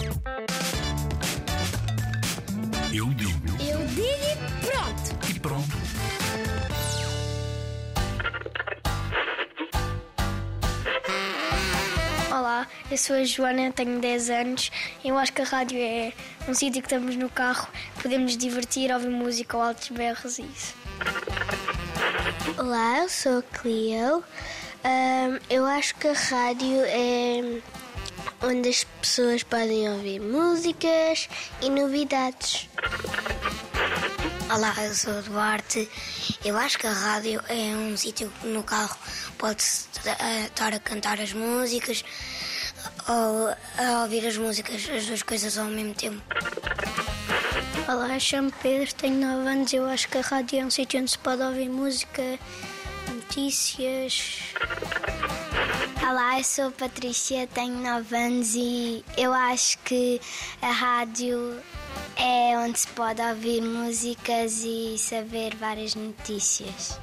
Eu digo Eu digo e pronto. e pronto. Olá, eu sou a Joana, tenho 10 anos. Eu acho que a rádio é um sítio que estamos no carro, podemos nos divertir, ouvir música ou altos berros e isso. Olá, eu sou a Cleo. Ahm, eu acho que a rádio é onde as pessoas podem ouvir músicas e novidades. Olá, eu sou o Duarte. Eu acho que a rádio é um sítio no carro pode-se eh, estar a cantar as músicas ou a ouvir as músicas, as duas coisas ao mesmo tempo. Olá, chamo Pedro, tenho 9 anos. Eu acho que a rádio é um sítio onde se pode ouvir música, notícias. Olá, eu sou a Patrícia, tenho 9 anos e eu acho que a rádio é onde se pode ouvir músicas e saber várias notícias.